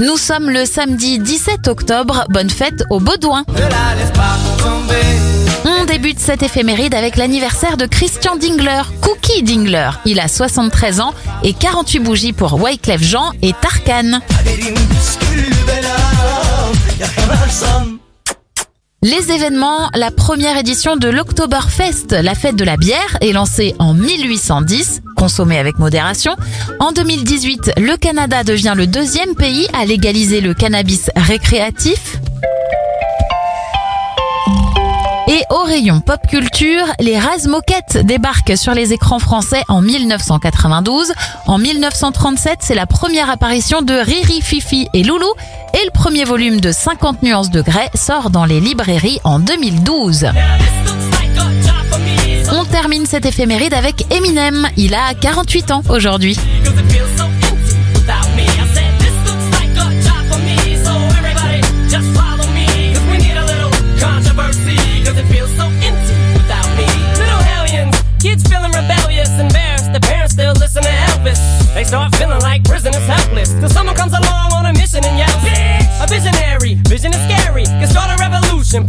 Nous sommes le samedi 17 octobre. Bonne fête au Baudouin. On débute cette éphéméride avec l'anniversaire de Christian Dingler, Cookie Dingler. Il a 73 ans et 48 bougies pour Wyclef Jean et Tarkan. Les événements, la première édition de l'Oktoberfest, la fête de la bière, est lancée en 1810, consommée avec modération. En 2018, le Canada devient le deuxième pays à légaliser le cannabis récréatif. Et au rayon pop culture, les Razmoquettes débarquent sur les écrans français en 1992. En 1937, c'est la première apparition de Riri, Fifi et Loulou. Et le premier volume de 50 nuances de grès sort dans les librairies en 2012. Termine cette éphéméride avec Eminem. Il a 48 ans aujourd'hui. Start feeling like prisoners helpless. Till someone comes along on a mission and yells, A visionary, vision is scary. Can start a revolution,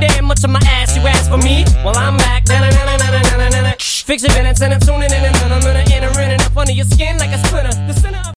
damn much of my ass. You ask for me? Well, I'm back. Fix your minutes and I'm tuning in and I'm